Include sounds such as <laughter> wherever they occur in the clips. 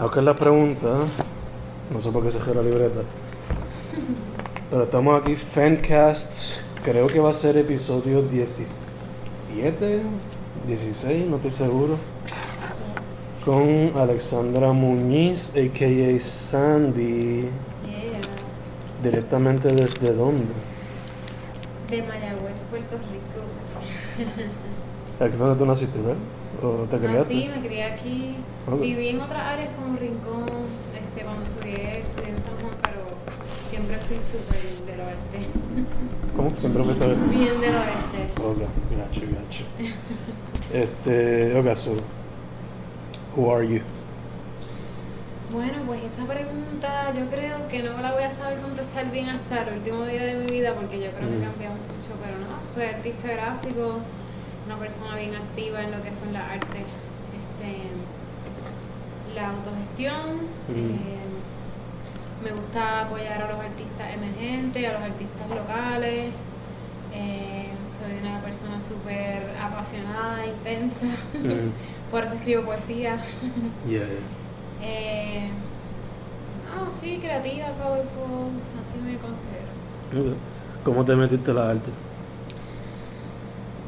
Aunque es la pregunta, no sé por qué se la libreta. Pero estamos aquí, Fancast, creo que va a ser episodio 17, 16, no estoy seguro. Con Alexandra Muñiz, a.k.a. Sandy, Yeah. directamente desde dónde? De Mayagüez, Puerto Rico. Aquí fue donde tú naciste, ¿verdad? ¿O te criaste? Nací, me crié aquí. Ok. Viví en otras áreas como Rincón, este, cuando estudié, estudié en San Juan, pero siempre fui súper del oeste. <laughs> ¿Cómo? Siempre fuiste a ver. Bien del oeste. Ok, gacho, gacho. <laughs> Este, ok, so, who are you? Bueno, pues esa pregunta yo creo que no la voy a saber contestar bien hasta el último día de mi vida porque yo creo que Mm. mucho, pero no, soy artista gráfico, una persona bien activa en lo que son las artes, este, la autogestión, Mm. eh, me gusta apoyar a los artistas emergentes, a los artistas locales, eh, soy una persona súper apasionada, intensa, Mm, <laughs> por eso escribo poesía. yeah, <laughs> Eh, no, sí, creativa, colorful, así me considero. ¿Cómo te metiste a la arte?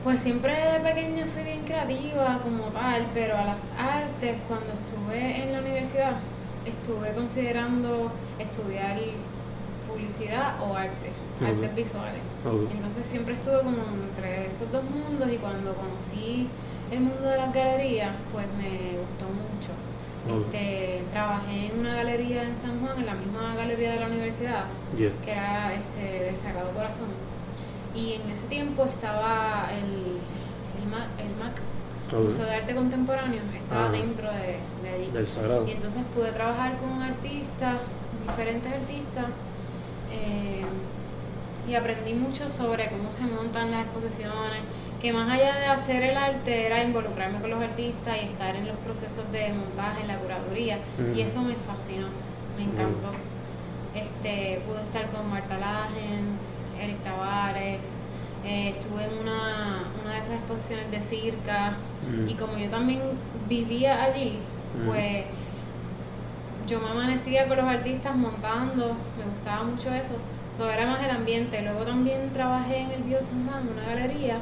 Pues siempre de pequeña fui bien creativa como tal, pero a las artes, cuando estuve en la universidad, estuve considerando estudiar publicidad o arte, artes visuales. Entonces siempre estuve como entre esos dos mundos y cuando conocí el mundo de las galerías, pues me gustó mucho. Este, trabajé en una galería en San Juan, en la misma galería de la universidad, Yeah. que era este, del Sagrado Corazón. Y en ese tiempo estaba el, el, MAC, el MAC, Ok. Museo de Arte Contemporáneo, estaba Ajá. dentro de, de allí. Del sagrado. Y entonces pude trabajar con artistas, diferentes artistas, eh, y aprendí mucho sobre cómo se montan las exposiciones, que más allá de hacer el arte era involucrarme con los artistas y estar en los procesos de montaje, en la curaduría, y eso me fascinó, me encantó. Este, pude estar con Marta Lagens, Eric Tavares, eh, estuve en una, una de esas exposiciones de circa, Mm. y como yo también vivía allí, Ujú. pues yo me amanecía con los artistas montando, me gustaba mucho eso. Eso era más el ambiente. Luego también trabajé en el Bio San Juan, una galería,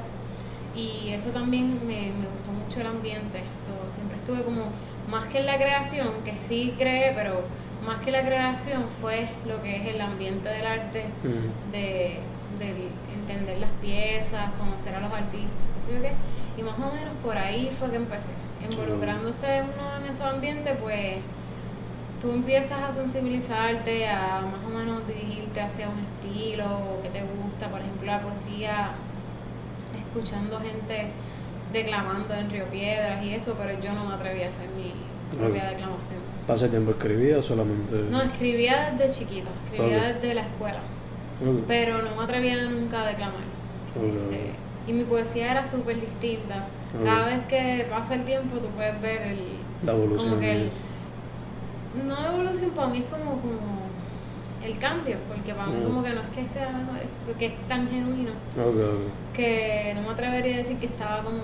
y eso también me, me gustó mucho el ambiente. So, siempre estuve como, más que en la creación, que sí creé, pero más que la creación fue lo que es el ambiente del arte, Mm. de, del entender las piezas, conocer a los artistas, qué. Y más o menos por ahí fue que empecé. Involucrándose uno en esos ambientes, pues tú empiezas a sensibilizarte, a más o menos dirigirte hacia un estilo o que te gusta, por ejemplo la poesía, escuchando gente declamando en Río Piedras y eso, pero yo no me atreví a hacer mi propia Ok. declamación. ¿Pasa tiempo escribía solamente...? No, escribía desde chiquita, escribía desde la escuela, Pero no me atrevía nunca a declamar. Este, y mi poesía era súper distinta. Cada vez que pasa el tiempo tú puedes ver el... La evolución. Como que el, de- no evolución para mí es como, como el cambio, porque para mí como que no es que sea mejor, es porque es tan genuino que no me atrevería a decir que estaba como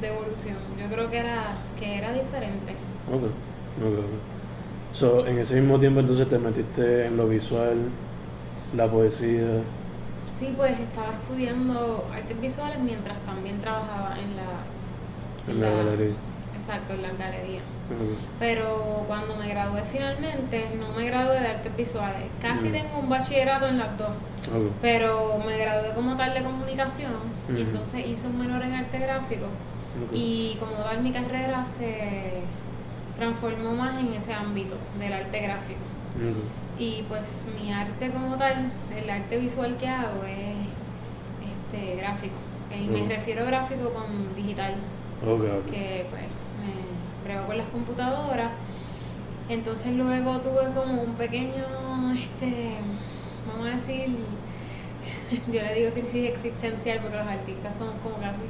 de evolución. Yo creo que era, que era diferente. Ok, ok, ok. So, en ese mismo tiempo entonces te metiste en lo visual, la poesía. Sí, pues estaba estudiando artes visuales mientras también trabajaba en la... En la galería. Exacto, en la galería. Pero cuando me gradué finalmente, no me gradué de artes visuales. Casi Mm. tengo un bachillerato en las dos, pero me gradué como tal de comunicación y entonces hice un menor en arte gráfico. Y como tal mi carrera se transformó más en ese ámbito del arte gráfico. Y pues mi arte como tal, el arte visual que hago es este gráfico. Y me Ujú. refiero a gráfico con digital Ok, ok. que pues me brego con las computadoras. Entonces luego tuve como un pequeño, este, vamos a decir, <laughs> yo le digo crisis existencial porque los artistas somos como casi,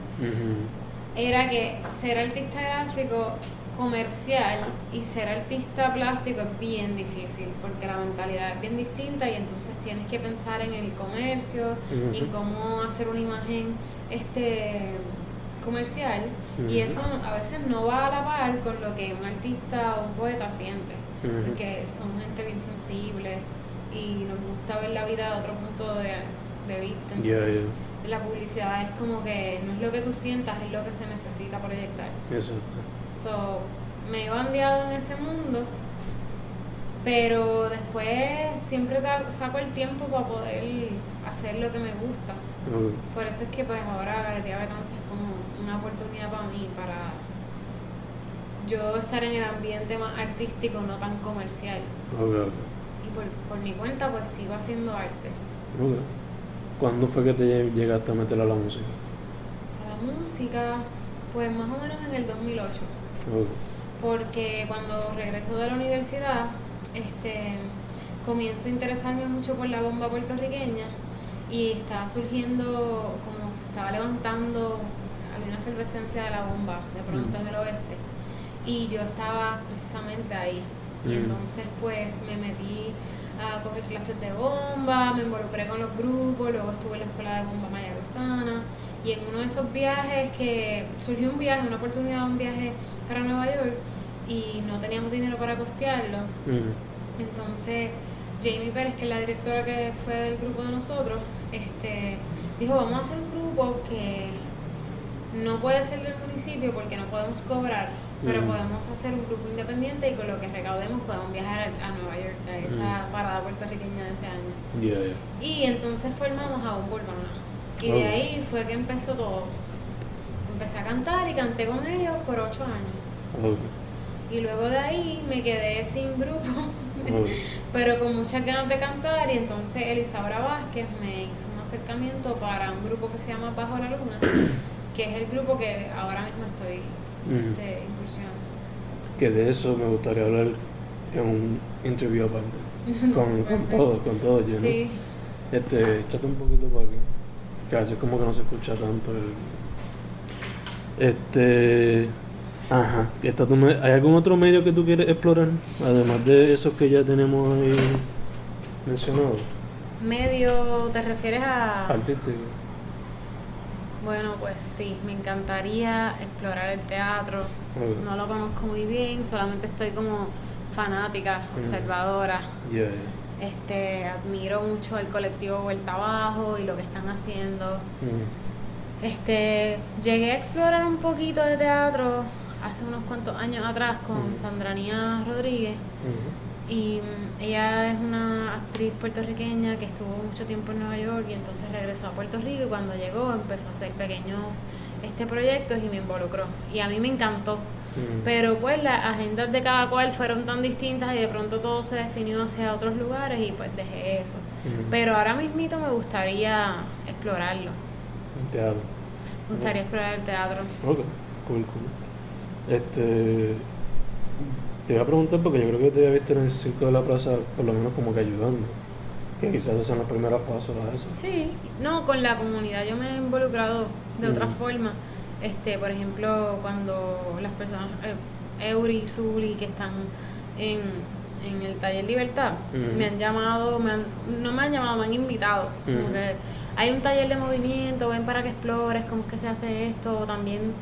era que ser artista gráfico comercial y ser artista plástico es bien difícil porque la mentalidad es bien distinta y entonces tienes que pensar en el comercio, Ujú. en cómo hacer una imagen este comercial y eso a veces no va a la par con lo que un artista o un poeta siente, porque son gente bien sensible y nos gusta ver la vida de otro punto de, de vista. Entonces. La publicidad es como que no es lo que tú sientas, es lo que se necesita proyectar. Exacto. So, me he bandeado en ese mundo, pero después siempre saco el tiempo para poder hacer lo que me gusta. Por eso es que pues ahora Galería Betanza es como una oportunidad para mí, para yo estar en el ambiente más artístico, no tan comercial. Ok, ok. Y por, por mi cuenta pues sigo haciendo arte. Ok. ¿Cuándo fue que te lle- llegaste a meter a la música? A la música, pues más o menos en el 2008. Ok. porque cuando regreso de la universidad, este, comienzo a interesarme mucho por la bomba puertorriqueña y estaba surgiendo, como se estaba levantando, había una efervescencia de la bomba de pronto Mm. en el oeste y yo estaba precisamente ahí. Y Mm. entonces pues me metí a coger clases de bomba, me involucré con los grupos, luego estuve en la escuela de bomba mayagüezana y en uno de esos viajes que surgió un viaje, una oportunidad, un viaje para Nueva York y no teníamos dinero para costearlo. Entonces Jamie Pérez, que es la directora que fue del grupo de nosotros, este, dijo vamos a hacer un grupo que no puede ser del municipio porque no podemos cobrar, pero Ujú. podemos hacer un grupo independiente y con lo que recaudemos podemos viajar a, Nueva York, a esa parada puertorriqueña de ese año. Y entonces formamos a un Urbana. Y Oh. de ahí fue que empezó todo. Empecé a cantar y canté con ellos por ocho años. Y luego de ahí me quedé sin grupo, <laughs> pero con muchas ganas de cantar. Y entonces Elisaura Vázquez me hizo un acercamiento para un grupo que se llama Bajo la Luna, que es el grupo que ahora mismo estoy. Este, incursionando. Que de eso me gustaría hablar en un interview aparte. <laughs> Con, con todo, con todo lleno. Sí, Este, échate un poquito para aquí. Que a veces como que no se escucha tanto el. Este. Ajá. Me- ¿Hay algún otro medio que tú quieres explorar? Además de esos que ya tenemos ahí mencionados. medio, ¿te refieres a...? Artístico. Bueno, pues sí, me encantaría explorar el teatro. No lo conozco muy bien, solamente estoy como fanática, Mm. observadora. Este, admiro mucho el colectivo Vuelta Abajo y lo que están haciendo. Mm. Este, llegué a explorar un poquito de teatro hace unos cuantos años atrás con. Sandranía Rodríguez. Y mm, ella es una actriz puertorriqueña que estuvo mucho tiempo en Nueva York y entonces regresó a Puerto Rico y cuando llegó empezó a hacer pequeños este proyectos y me involucró y a mí me encantó. Mm. Pero pues las agendas de cada cual fueron tan distintas y de pronto todo se definió hacia otros lugares y pues dejé eso. Ujú. Pero ahora mismito me gustaría explorarlo. Teatro. Me gustaría explorar el teatro. Ok, cool, cool. Este. Te iba a preguntar porque yo creo que te había visto en el circo de la plaza, por lo menos como que ayudando. Que quizás esos son los primeros pasos a eso. Sí, no, con la comunidad yo me he involucrado de otra Ujú. forma. Este, por ejemplo, cuando las personas, eh, Eury y Zuli, que están en, en el taller Libertad, Ujú. me han llamado, me han, no me han llamado, me han invitado. Como Ujú. que hay un taller de movimiento, ven para que explores cómo es que se hace esto. También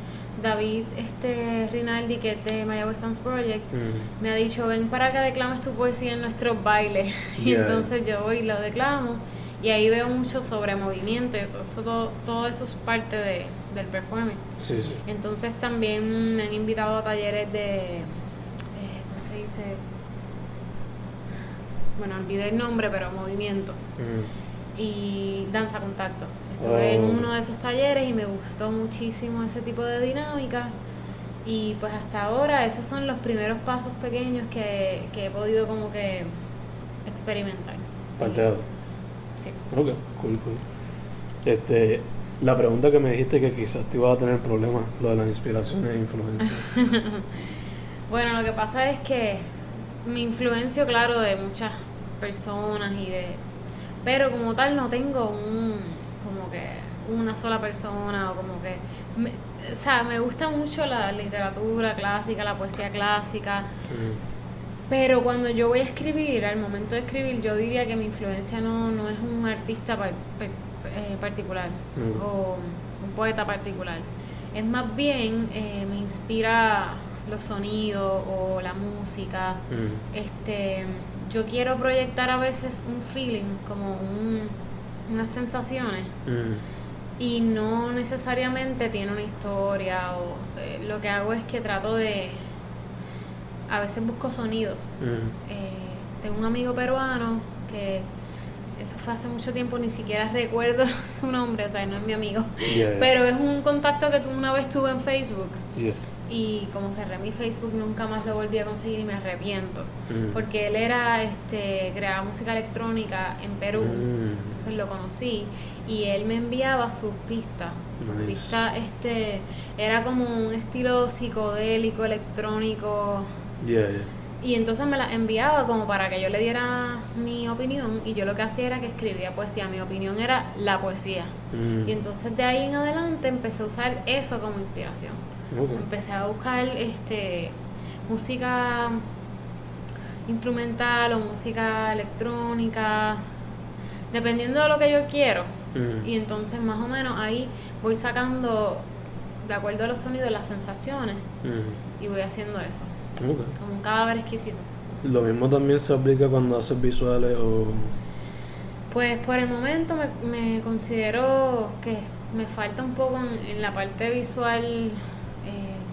David este, Rinaldi, que es de Mayagüez Dance Project, Mm. me ha dicho, ven para que declames tu poesía en nuestros bailes. <laughs> Y Yeah. entonces yo voy y lo declamo. Y ahí veo mucho sobre movimiento y todo eso, todo, todo eso es parte de, del performance. Sí, sí. Entonces también me han invitado a talleres de, eh, ¿cómo se dice? Bueno, olvidé el nombre, pero movimiento Mm. y danza contacto. Estuve en Oh. uno de esos talleres y me gustó muchísimo ese tipo de dinámica. Y pues hasta ahora esos son los primeros pasos pequeños que, que he podido como que experimentar. Teatro. Sí. Ok, cool, cool. Este, la pregunta que me dijiste que quizás te iba a tener problemas, lo de las inspiraciones e influencias. <laughs> Bueno, lo que pasa es que me influencio, claro, de muchas personas y de... Pero como tal no tengo un... como que una sola persona o como que... me- o sea, me gusta mucho la literatura clásica, la poesía clásica, Mm. pero cuando yo voy a escribir, al momento de escribir, yo diría que mi influencia no, no es un artista par- per- eh, particular Mm. o un poeta particular. Es más bien, eh, me inspira los sonidos o la música. Mm. Este, yo quiero proyectar a veces un feeling, como un, unas sensaciones, Mm. y no necesariamente tiene una historia. O eh, lo que hago es que trato de, a veces busco sonidos. Mm. Eh, tengo un amigo peruano que eso fue hace mucho tiempo, ni siquiera recuerdo <laughs> su nombre, o sea, no es mi amigo. Yeah. Pero es un contacto que una vez tuve en Facebook Yeah. Y como cerré mi Facebook nunca más lo volví a conseguir y me arrepiento. Mm. Porque él era, este, creaba música electrónica en Perú, Mm. entonces lo conocí y él me enviaba sus pistas. Sus Nice. pistas, este, era como un estilo psicodélico, electrónico. Yeah, yeah. Y entonces me la enviaba como para que yo le diera mi opinión y yo lo que hacía era que escribía poesía. Mi opinión era la poesía. Mm. Y entonces de ahí en adelante empecé a usar eso como inspiración. Empecé a buscar este música instrumental o música electrónica, dependiendo de lo que yo quiero. Y entonces más o menos ahí voy sacando, de acuerdo a los sonidos, las sensaciones y voy haciendo eso, Ok. como un cadáver exquisito. Lo mismo también se aplica cuando haces visuales o... Pues por el momento me, me considero que me falta un poco en, en la parte visual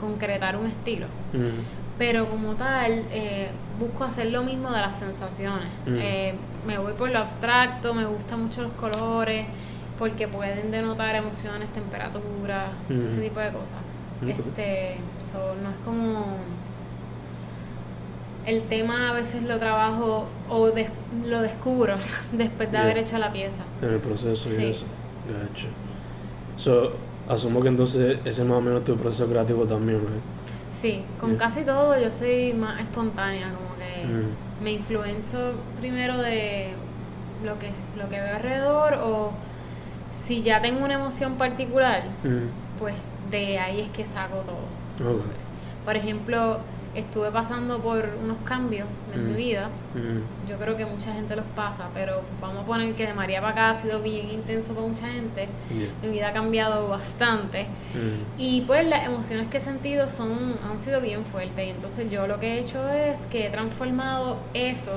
concretar un estilo. Pero como tal, eh, busco hacer lo mismo de las sensaciones. Eh, me voy por lo abstracto, me gustan mucho los colores, porque pueden denotar emociones, temperaturas, ese tipo de cosas. Este, so, no es como el tema a veces lo trabajo o des- lo descubro <laughs> después de Yeah. haber hecho la pieza. En el proceso Sí. y eso. Gacho. So, asumo que entonces ese es más o menos tu proceso creativo también, right? Sí, con Yeah. casi todo yo soy más espontánea, como que Mm. me influenzo primero de lo que, lo que veo alrededor o si ya tengo una emoción particular, Mm. pues de ahí es que saco todo. Por ejemplo, estuve pasando por unos cambios en mi Mm. vida. Mm. Yo creo que mucha gente los pasa, pero vamos a poner que de María para acá ha sido bien intenso para mucha gente. Yeah. Mi vida ha cambiado bastante. Mm. Y pues las emociones que he sentido son, han sido bien fuertes. Y entonces yo lo que he hecho es que he transformado eso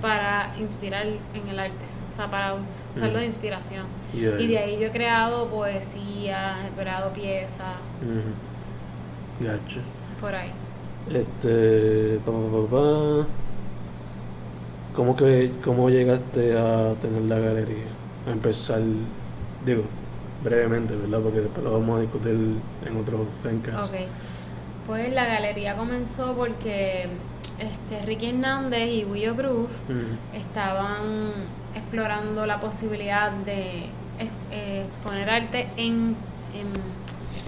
para inspirar en el arte. O sea, para usarlo de inspiración. Yeah, Y de ahí yo he creado poesía, he creado piezas, por ahí. Este. Pa, pa, pa, pa. ¿Cómo, que, ¿Cómo llegaste a tener la galería? A empezar, digo, brevemente, ¿verdad? Porque después lo vamos a discutir en otros Fencast. Ok. Pues la galería comenzó porque este, Ricky Hernández y Willo Cruz Mm. estaban explorando la posibilidad de eh, exponer arte en, en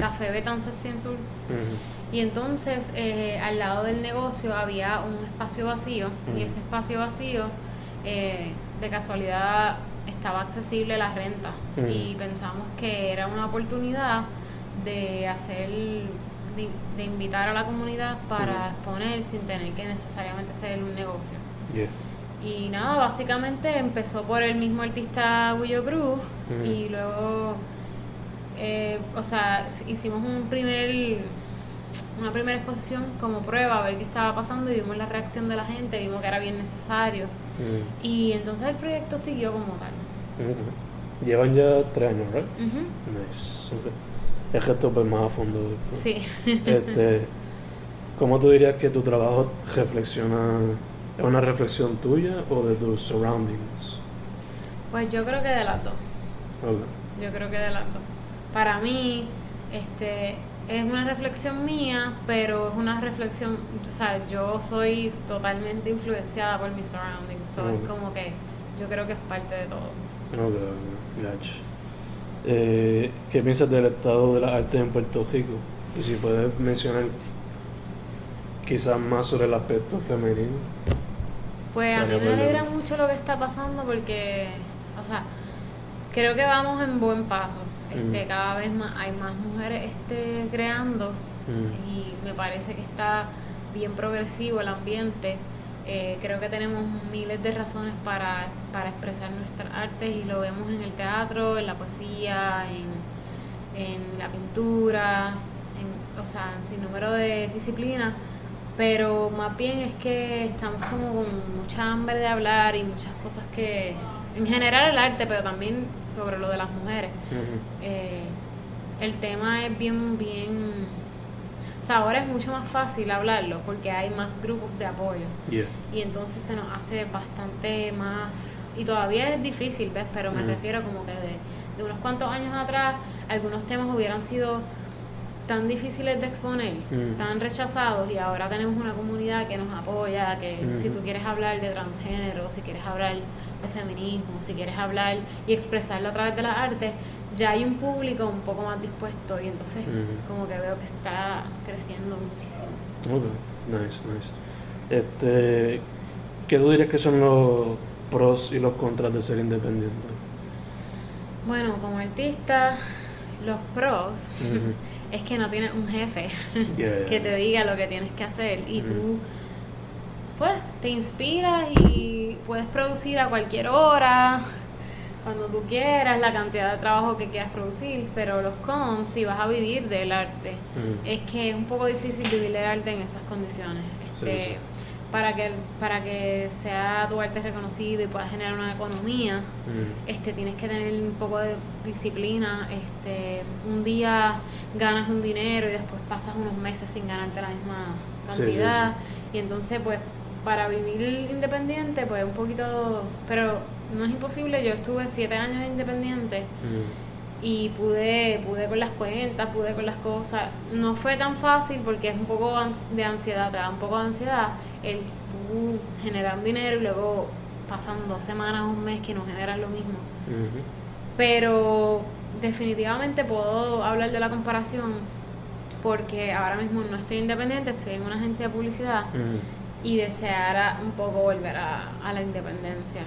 Café Betances Cien Sur. Mm. Y entonces eh, al lado del negocio había un espacio vacío y Mm. ese espacio vacío eh, de casualidad estaba accesible a la renta Mm. y pensamos que era una oportunidad de hacer, de, de invitar a la comunidad para exponer sin tener que necesariamente ser un negocio. Yeah. Y nada, básicamente empezó por el mismo artista Willo Cruz y luego, eh, o sea, hicimos un primer, una primera exposición como prueba a ver qué estaba pasando y vimos la reacción de la gente, vimos que era bien necesario Mm. y entonces el proyecto siguió como tal. Ok. Llevan ya tres años, ¿right? Ujú, Nice. ok. Es que esto pues más a fondo. después. Sí. Este, ¿Cómo tú dirías que tu trabajo reflexiona? ¿Es una reflexión tuya o de tus surroundings? Pues yo creo que de las dos. Ok. Yo creo que de las dos. Para mí, este, es una reflexión mía, pero es una reflexión, o sea, yo soy totalmente influenciada por mis surroundings, so es como que yo creo que es parte de todo. Ok, gotcha. Eh, ¿Qué piensas del estado de las artes en Puerto Rico? Y si puedes mencionar quizás más sobre el aspecto femenino. Pues a mí me alegra mucho lo que está pasando porque, o sea, creo que vamos en buen paso. Este, Mm. cada vez más hay más mujeres este, creando Mm. y me parece que está bien progresivo el ambiente. Eh, creo que tenemos miles de razones para, para expresar nuestras artes y lo vemos en el teatro, en la poesía, en, en la pintura, en, o sea, en sin número de disciplinas, pero más bien es que estamos como con mucha hambre de hablar y muchas cosas que, en general el arte, pero también sobre lo de las mujeres. Eh, el tema es bien, bien, o sea, ahora es mucho más fácil hablarlo porque hay más grupos de apoyo. Y entonces se nos hace bastante más, y todavía es difícil, ¿ves? Pero me refiero como que de, de unos cuantos años atrás, algunos temas hubieran sido tan difíciles de exponer, mm. tan rechazados y ahora tenemos una comunidad que nos apoya, que si tú quieres hablar de transgénero, si quieres hablar de feminismo, si quieres hablar y expresarlo a través de las artes, ya hay un público un poco más dispuesto y entonces como que veo que está creciendo muchísimo. Ok, nice, nice. Este, ¿Qué tú dirías que son los pros y los contras de ser independiente? Bueno, como artista, los pros <laughs> es que no tienes un jefe <laughs> que te diga lo que tienes que hacer y tú pues te inspiras y puedes producir a cualquier hora cuando tú quieras la cantidad de trabajo que quieras producir pero los cons si vas a vivir del arte es que es un poco difícil vivir del arte en esas condiciones. Este, para que para que sea tu arte reconocido y puedas generar una economía este tienes que tener un poco de disciplina este un día ganas un dinero y después pasas unos meses sin ganarte la misma cantidad. y entonces pues para vivir independiente pues un poquito pero no es imposible. Yo estuve siete años independiente y pude, pude con las cuentas, pude con las cosas. No fue tan fácil porque es un poco de ansiedad, te da un poco de ansiedad el tú generar dinero y luego pasan dos semanas, un mes que no generas lo mismo. Pero definitivamente puedo hablar de la comparación porque ahora mismo no estoy independiente, estoy en una agencia de publicidad y deseara un poco volver a, la independencia.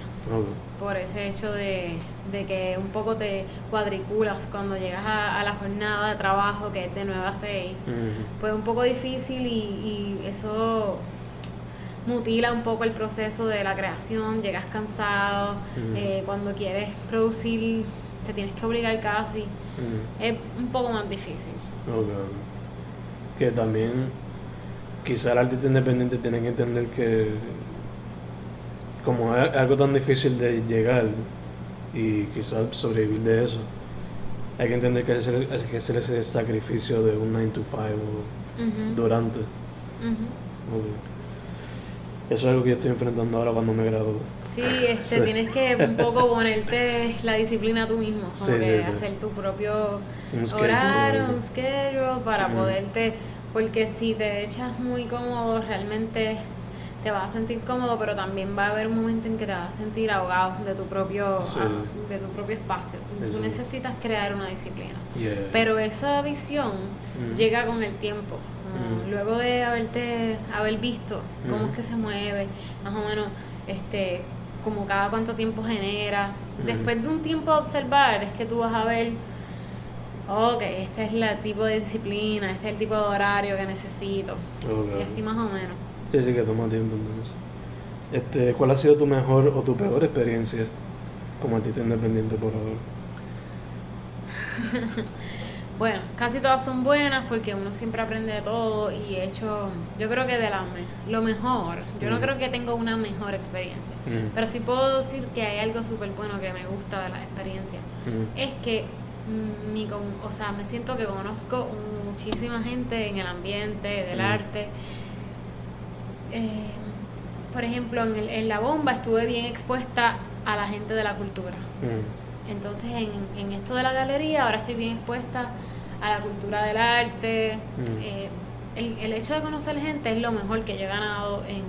Por ese hecho de, que un poco te cuadriculas cuando llegas a, la jornada de trabajo que es de 9 a 6. Pues un poco difícil y, eso mutila un poco el proceso de la creación, llegas cansado, eh, cuando quieres producir te tienes que obligar casi, es un poco más difícil. Que también quizá el artista independiente tiene que entender que como es algo tan difícil de llegar y quizás sobrevivir de eso, hay que entender que hay que hacer ese sacrificio de un 9 to 5 durante. Eso es algo que yo estoy enfrentando ahora cuando me gradúo. Sí, <laughs> este, tienes que un poco ponerte la disciplina tú mismo, como que hacer tu propio horario, un schedule para poderte porque si te echas muy cómodo, realmente te vas a sentir cómodo, pero también va a haber un momento en que te vas a sentir ahogado de tu propio, de tu propio espacio. Tú necesitas crear una disciplina. Pero esa visión mm. llega con el tiempo. Mm. Luego de haberte haber visto cómo es mm. que se mueve, más o menos, este como cada cuánto tiempo genera. Después de un tiempo de observar, es que tú vas a ver ok, este es el tipo de disciplina, este es el tipo de horario que necesito. Y así más o menos. Sí, sí, que toma tiempo entonces. Este, ¿Cuál ha sido tu mejor o tu peor experiencia como artista independiente, por favor? <laughs> bueno, casi todas son buenas porque uno siempre aprende de todo y he hecho, yo creo que de la lo mejor, yo no creo que tengo una mejor experiencia, pero sí puedo decir que hay algo súper bueno que me gusta de la experiencia. Es que mi, o sea, me siento que conozco muchísima gente en el ambiente del mm. arte. Eh, por ejemplo, en, el, en, la bomba estuve bien expuesta a la gente de la cultura. Mm. Entonces, en, en, esto de la galería, ahora estoy bien expuesta a la cultura del arte. Mm. Eh, el, el, hecho de conocer gente es lo mejor que yo he ganado en,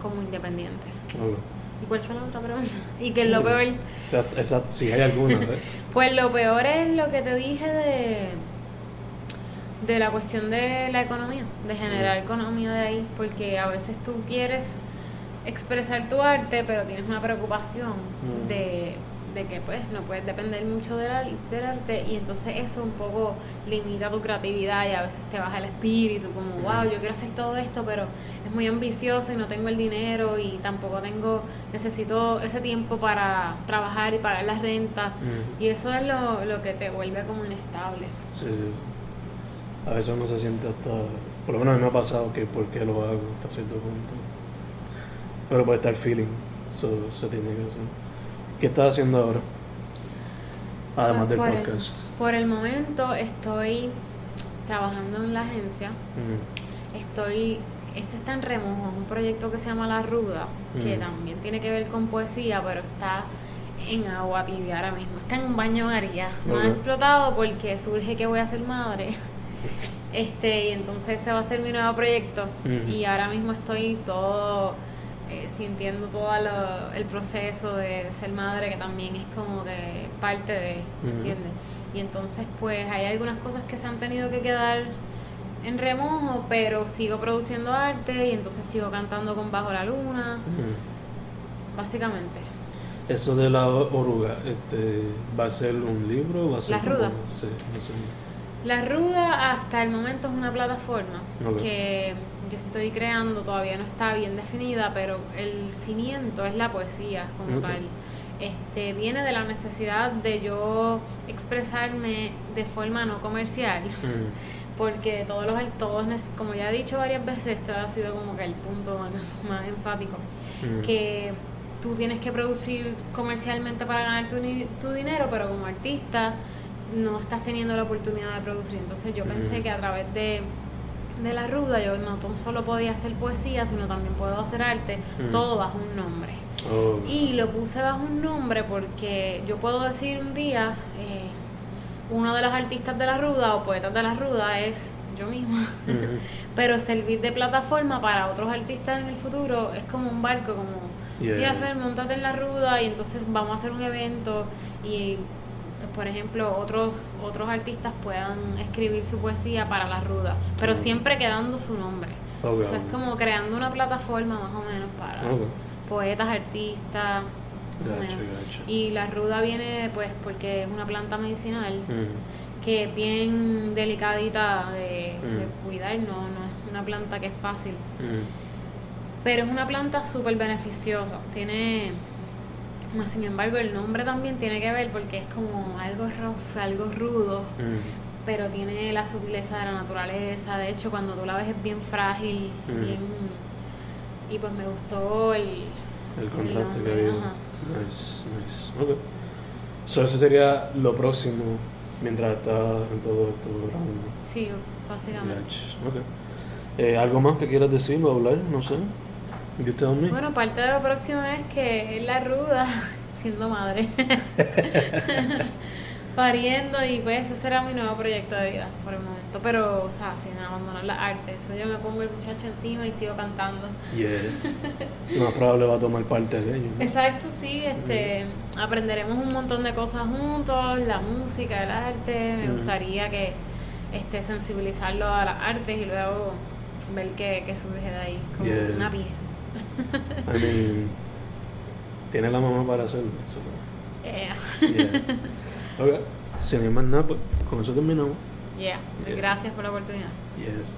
como independiente. ¿Y cuál fue la otra pregunta? <laughs> Y que es lo peor. Exacto, si hay alguna. <laughs> pues lo peor es lo que te dije de, de la cuestión de la economía, de generar economía de ahí, porque a veces tú quieres expresar tu arte, pero tienes una preocupación de, de que pues no puedes depender mucho del, del arte y entonces eso un poco limita tu creatividad y a veces te baja el espíritu, como wow, yo quiero hacer todo esto, pero es muy ambicioso y no tengo el dinero y tampoco tengo, necesito ese tiempo para trabajar y pagar las rentas y eso es lo, lo que te vuelve como inestable. Sí, sí. A veces uno se siente hasta. Por lo menos a mí me ha pasado que por qué lo hago hasta cierto punto. Pero puede estar feeling. Eso se tiene que hacer. ¿Qué estás haciendo ahora? Además del el- podcast. por el momento estoy trabajando en la agencia. Mm, Estoy, esto está en remojo, es un proyecto que se llama La Ruda, que Mm. también tiene que ver con poesía, pero está en agua tibia ahora mismo. Está en un baño María. No ha explotado porque surge que voy a ser madre. Este, y entonces ese va a ser mi nuevo proyecto. Y ahora mismo estoy todo eh, sintiendo todo lo- el proceso de, de ser madre, que también es como que parte de, Ujú. ¿entiendes? Y entonces pues hay algunas cosas que se han tenido que quedar en remojo, pero sigo produciendo arte y entonces sigo cantando con Bajo la Luna, básicamente. Eso de la oruga, este, ¿va a ser un libro? ¿Va a ser La como- ruda. Sí, no sé. La Ruda hasta el momento es una plataforma que yo estoy creando, todavía no está bien definida, pero el cimiento es la poesía como tal. Este, viene de la necesidad de yo expresarme de forma no comercial, Mm, <laughs> porque todos los todos, como ya he dicho varias veces, este ha sido como que el punto más, <laughs> enfático, mm. que tú tienes que producir comercialmente para ganar tu, tu dinero, pero como artista no estás teniendo la oportunidad de producir. Entonces yo pensé que a través de, de la ruda yo no tan solo podía hacer poesía, sino también puedo hacer arte, todo bajo un nombre. Oh, Y lo puse bajo un nombre porque yo puedo decir un día, eh, uno de los artistas de la ruda o poetas de la ruda es yo misma. <laughs> Pero servir de plataforma para otros artistas en el futuro es como un barco, como, Yeah. mira Fer, montate en la ruda y entonces vamos a hacer un evento y, por ejemplo, otros otros artistas puedan escribir su poesía para la ruda, pero siempre quedando su nombre. Eso es como creando una plataforma más o menos para poetas, artistas, menos. gacho. Y la ruda viene pues porque es una planta medicinal Mm, que es bien delicadita de, de cuidar, no, no es una planta que es fácil. mm. Pero es una planta súper beneficiosa. Tiene. Más sin embargo, el nombre también tiene que ver porque es como algo rough, algo rudo, Mm, pero tiene la sutileza de la naturaleza. De hecho, cuando tú la ves es bien frágil, Mm. bien. Y pues me gustó el. El contraste que había. Nice, nice. Ok. So, ese sería lo próximo mientras estás en todo esto mismo. Sí, básicamente. Gach, Ok. Eh, ¿Algo más que quieras decir o hablar? No sé. You tell me. Bueno, parte de lo próximo es que es la ruda <laughs> siendo madre. <laughs> Pariendo y pues ese será mi nuevo proyecto de vida por el momento. Pero, o sea, sin abandonar la arte. Eso yo me pongo el muchacho encima y sigo cantando. <laughs> Lo más probable va a tomar parte de ello. ¿no? Exacto, sí, este, aprenderemos un montón de cosas juntos, la música, el arte. Me Mm. gustaría que este, sensibilizarlo a las artes y luego ver qué, qué surge de ahí, como una pieza. I mean, tiene la mamá para hacerlo. so, Yeah. yeah. Ok. Si no hay más nada, pues con eso terminamos. Yeah. Yeah. Gracias por la oportunidad. Yes.